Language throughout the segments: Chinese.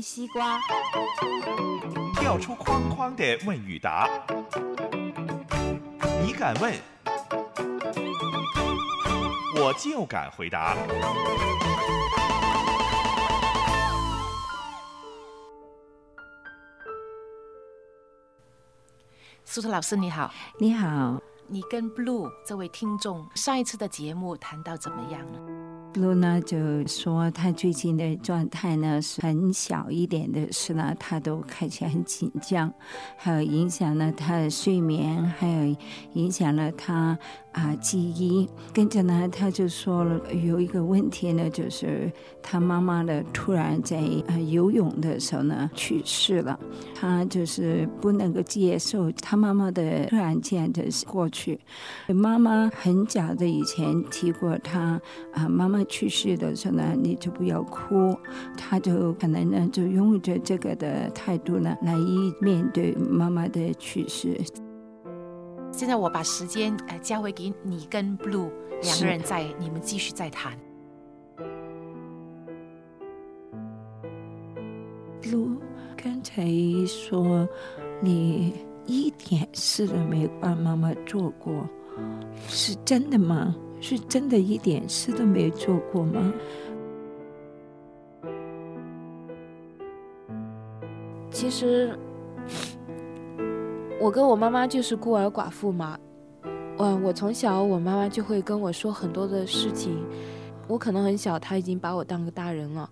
西瓜，跳出框框的问与答，你敢问，我就敢回答。苏特老师你好，你好，你跟 Blue 这位听众上一次的节目谈到怎么样呢？露娜就说她最近的状态呢是很小一点的事呢，她都看起来很紧张，还有影响了她的睡眠，还有影响了她啊记忆。跟着呢，他就说了有一个问题呢，就是他妈妈呢突然在呃游泳的时候呢去世了，他就是不能够接受他妈妈的突然间的过去。妈妈很早的以前提过他啊妈妈。去世的时候呢，你就不要哭，他就可能呢就用着这个的态度呢来面对妈妈的去世。现在我把时间呃交回给你跟 Blue 两个人，在你们继续再谈。Blue 刚才说你一点事都没帮妈妈做过，是真的吗？是真的一点事都没做过吗？其实我跟我妈妈就是孤儿寡妇嘛。嗯，我从小我妈妈就会跟我说很多的事情。我可能很小，她已经把我当个大人了。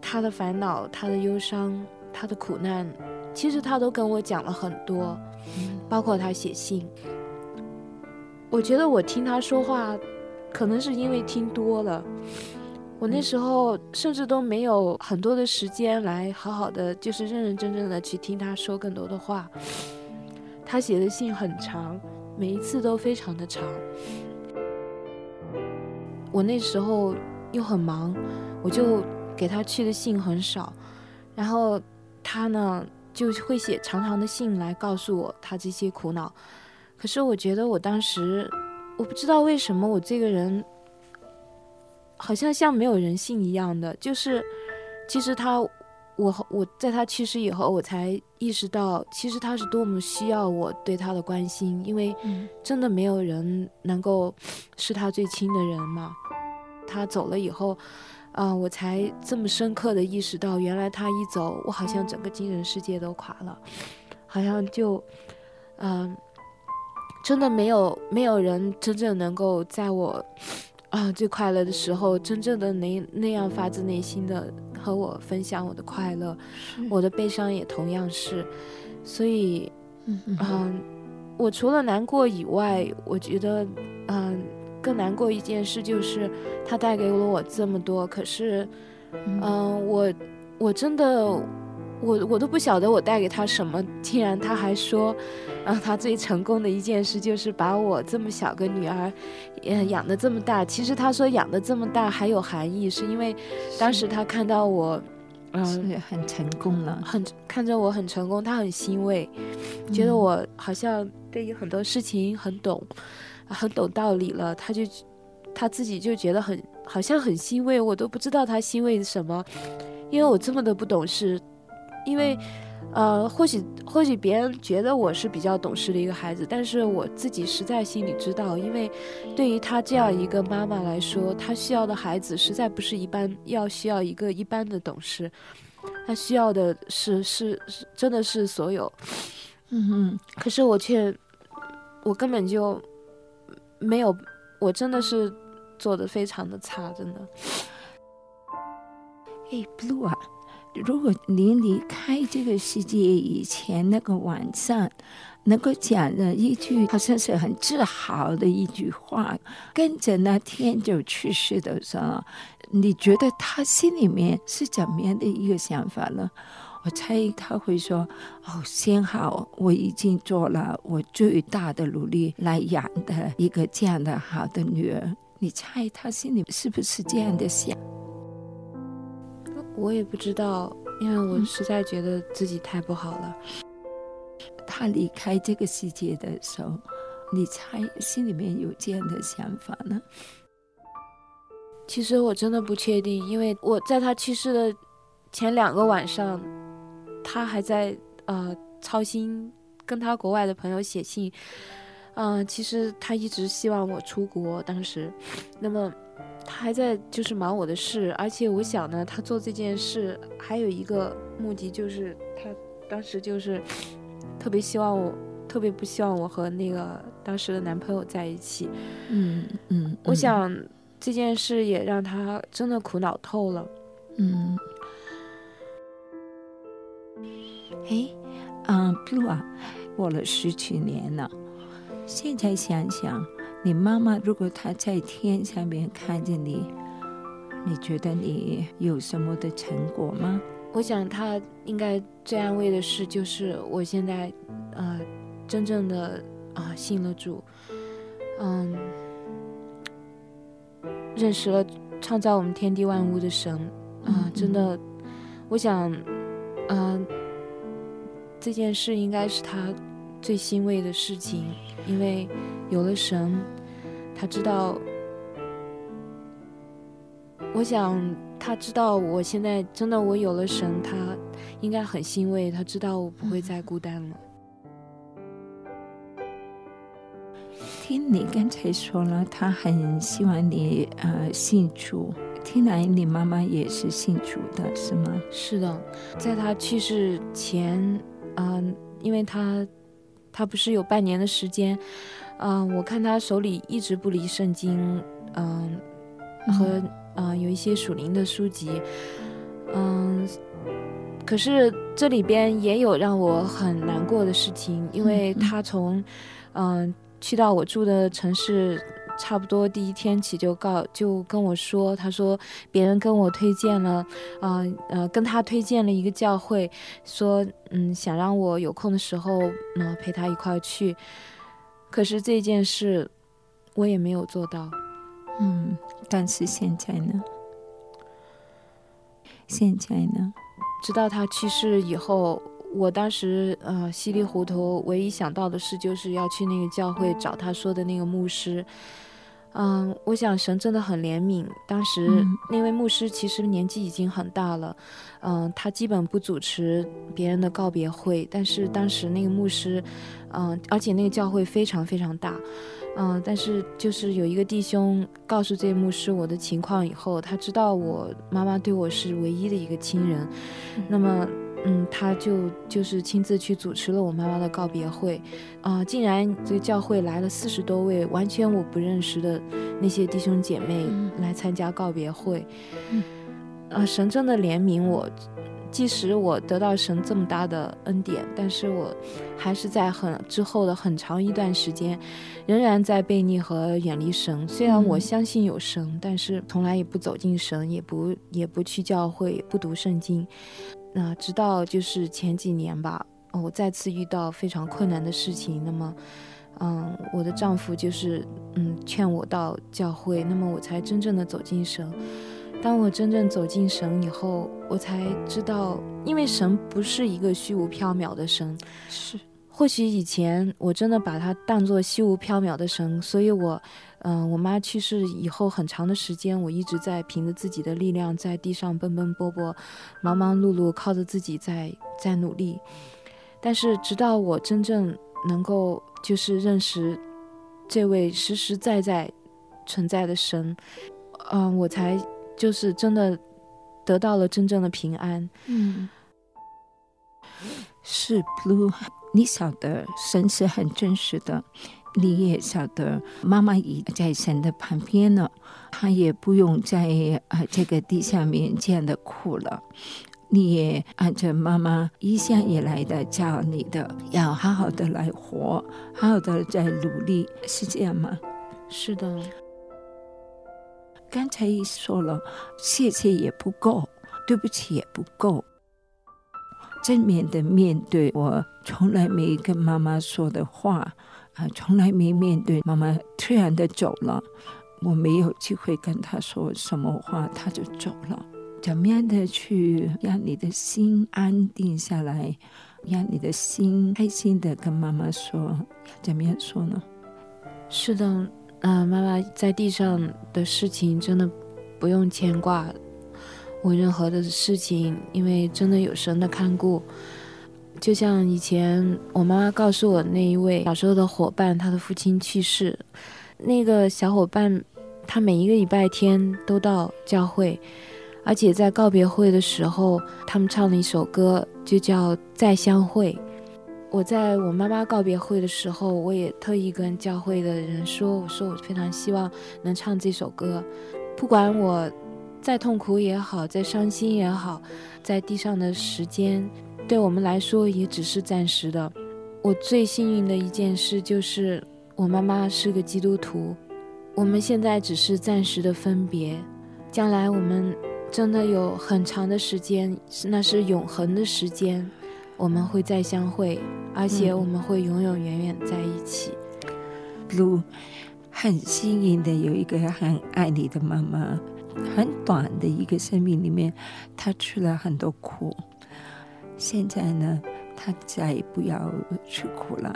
她的烦恼、她的忧伤、她的苦难，其实她都跟我讲了很多，包括她写信。我觉得我听她说话，可能是因为听多了。我那时候甚至都没有很多的时间来好好的，就是认认真真的去听他说更多的话。他写的信很长，每一次都非常的长。我那时候又很忙，我就给他去的信很少。然后他呢就会写长长的信来告诉我他这些苦恼。可是我觉得我当时，我不知道为什么我这个人，好像像没有人性一样的。就是，其实他，我我在他去世以后，我才意识到，其实他是多么需要我对他的关心，因为真的没有人能够是他最亲的人嘛。他走了以后，啊，我才这么深刻的意识到，原来他一走，我好像整个精神世界都垮了，好像就，嗯。真的没有没有人真正能够在我啊最快乐的时候，真正的那那样发自内心的和我分享我的快乐，我的悲伤也同样是。所以，嗯，我除了难过以外，我觉得，嗯，更难过一件事就是他带给了我这么多，可是，嗯，我我真的。我我都不晓得我带给他什么，竟然他还说，啊，他最成功的一件事就是把我这么小个女儿，呃，养的这么大。其实他说养的这么大还有含义，是因为当时他看到我，嗯，很成功了，很看着我很成功，他很欣慰，觉得我好像对于很多事情很懂，很懂道理了，他就他自己就觉得很好像很欣慰，我都不知道他欣慰什么，因为我这么的不懂事。因为，呃，或许或许别人觉得我是比较懂事的一个孩子，但是我自己实在心里知道，因为对于他这样一个妈妈来说，他需要的孩子实在不是一般，要需要一个一般的懂事，他需要的是是是真的是所有，嗯哼。可是我却，我根本就没有，我真的是做的非常的差，真的。哎，Blue 啊。如果您离开这个世界以前那个晚上，能够讲了一句好像是很自豪的一句话，跟着那天就去世的时候，你觉得他心里面是怎么样的一个想法呢？我猜他会说：“哦，幸好我已经做了我最大的努力来养的一个这样的好的女儿。”你猜他心里是不是这样的想？我也不知道，因为我实在觉得自己太不好了。他离开这个世界的时候，你猜心里面有这样的想法呢？其实我真的不确定，因为我在他去世的前两个晚上，他还在呃操心跟他国外的朋友写信。嗯，其实他一直希望我出国，当时，那么他还在就是忙我的事，而且我想呢，他做这件事还有一个目的，就是他当时就是特别希望我，特别不希望我和那个当时的男朋友在一起。嗯嗯，我想这件事也让他真的苦恼透了。嗯，哎，嗯，Blue 啊，过了十几年了。现在想想，你妈妈如果她在天上面看着你，你觉得你有什么的成果吗？我想她应该最安慰的事就是我现在，呃，真正的啊信了主，嗯，认识了创造我们天地万物的神，啊，真的，我想，嗯，这件事应该是她最欣慰的事情。因为有了神，他知道，我想他知道我现在真的我有了神，他应该很欣慰。他知道我不会再孤单了。听你刚才说了，他很希望你呃信主。听来你妈妈也是信主的，是吗？是的，在他去世前，嗯，因为他。他不是有半年的时间，嗯，我看他手里一直不离圣经，嗯，和嗯有一些属灵的书籍，嗯，可是这里边也有让我很难过的事情，因为他从嗯去到我住的城市。差不多第一天起就告就跟我说，他说别人跟我推荐了，呃呃，跟他推荐了一个教会，说嗯想让我有空的时候呢陪他一块去，可是这件事我也没有做到，嗯，但是现在呢？现在呢？直到他去世以后。我当时呃稀里糊涂，唯一想到的事就是要去那个教会找他说的那个牧师。嗯，我想神真的很怜悯。当时那位牧师其实年纪已经很大了，嗯，他基本不主持别人的告别会。但是当时那个牧师，嗯，而且那个教会非常非常大，嗯，但是就是有一个弟兄告诉这位牧师我的情况以后，他知道我妈妈对我是唯一的一个亲人，那么。嗯，他就就是亲自去主持了我妈妈的告别会，啊，竟然这个教会来了四十多位完全我不认识的那些弟兄姐妹来参加告别会，嗯啊，神真的怜悯我，即使我得到神这么大的恩典，但是我还是在很之后的很长一段时间，仍然在背逆和远离神。虽然我相信有神，但是从来也不走进神，也不也不去教会，不读圣经。那直到就是前几年吧，我再次遇到非常困难的事情，那么，嗯，我的丈夫就是嗯劝我到教会，那么我才真正的走进神。当我真正走进神以后，我才知道，因为神不是一个虚无缥缈的神，是。或许以前我真的把它当作虚无缥缈的神，所以我。嗯，我妈去世以后很长的时间，我一直在凭着自己的力量在地上奔奔波波，忙忙碌碌，靠着自己在在努力。但是直到我真正能够就是认识这位实实在在存在的神，嗯，我才就是真的得到了真正的平安。嗯，是 Blue，你晓得神是很真实的。你也晓得，妈妈已在神的旁边了，她也不用在啊这个地下面这样的苦了。你也按照妈妈一向以来的教你的，要好好的来活，好好的在努力，是这样吗？是的，刚才一说了，谢谢也不够，对不起也不够。正面的面对我从来没跟妈妈说的话啊，从来没面对妈妈突然的走了，我没有机会跟她说什么话，她就走了。怎么样的去让你的心安定下来，让你的心开心的跟妈妈说？怎么样说呢？是的，啊，妈妈在地上的事情真的不用牵挂。我任何的事情，因为真的有神的看顾，就像以前我妈妈告诉我那一位小时候的伙伴，他的父亲去世，那个小伙伴他每一个礼拜天都到教会，而且在告别会的时候，他们唱了一首歌，就叫《再相会》。我在我妈妈告别会的时候，我也特意跟教会的人说，我说我非常希望能唱这首歌，不管我。再痛苦也好，再伤心也好，在地上的时间，对我们来说也只是暂时的。我最幸运的一件事就是，我妈妈是个基督徒。我们现在只是暂时的分别，将来我们真的有很长的时间，那是永恒的时间，我们会再相会，而且我们会永永远远在一起。如很幸运的有一个很爱你的妈妈。很短的一个生命里面，她吃了很多苦。现在呢，他再也不要吃苦了。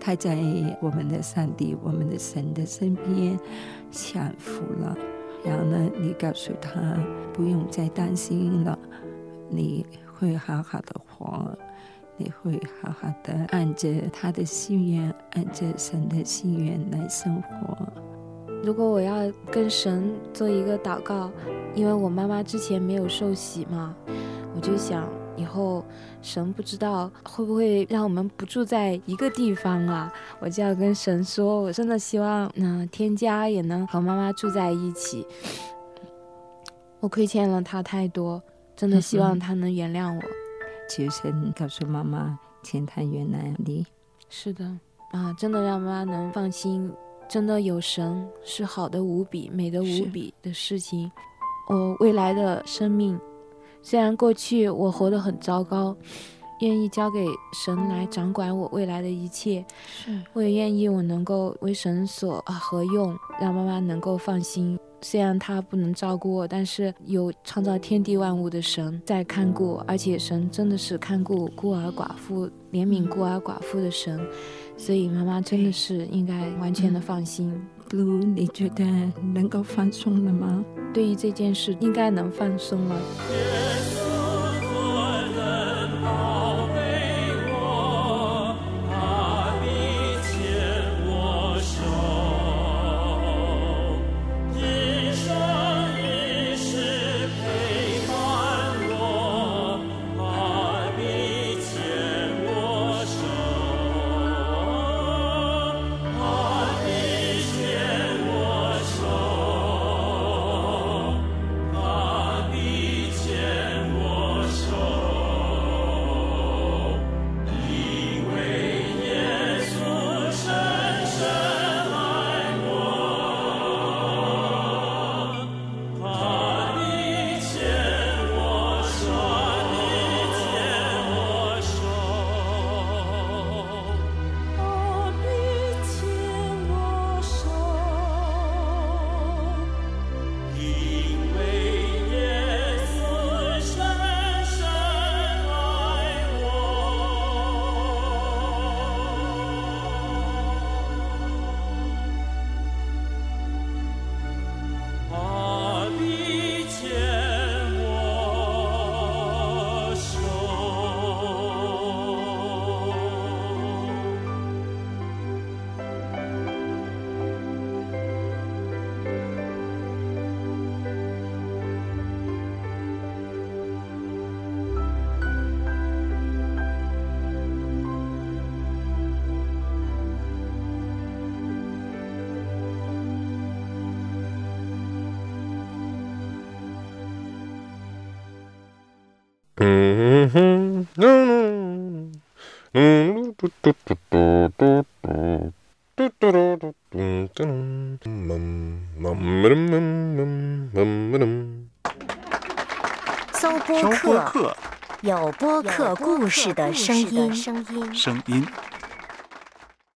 他在我们的上帝、我们的神的身边享福了。然后呢，你告诉他不用再担心了，你会好好的活，你会好好的按着他的心愿，按着神的心愿来生活。如果我要跟神做一个祷告，因为我妈妈之前没有受洗嘛，我就想以后神不知道会不会让我们不住在一个地方啊，我就要跟神说，我真的希望嗯天家也能和妈妈住在一起。我亏欠了他太多，真的希望他能原谅我。求神告诉妈妈，请他原谅你。是的，啊，真的让妈妈能放心。真的有神是好的无比、美的无比的事情。我未来的生命，虽然过去我活得很糟糕，愿意交给神来掌管我未来的一切。是，我也愿意我能够为神所啊合用，让妈妈能够放心。虽然他不能照顾我，但是有创造天地万物的神在看顾，而且神真的是看顾孤儿寡妇、怜悯孤儿寡妇的神。所以妈妈真的是应该完全的放心。不如你觉得能够放松了吗？对于这件事，应该能放松了。搜播客，客，有播客故事的声音。声音。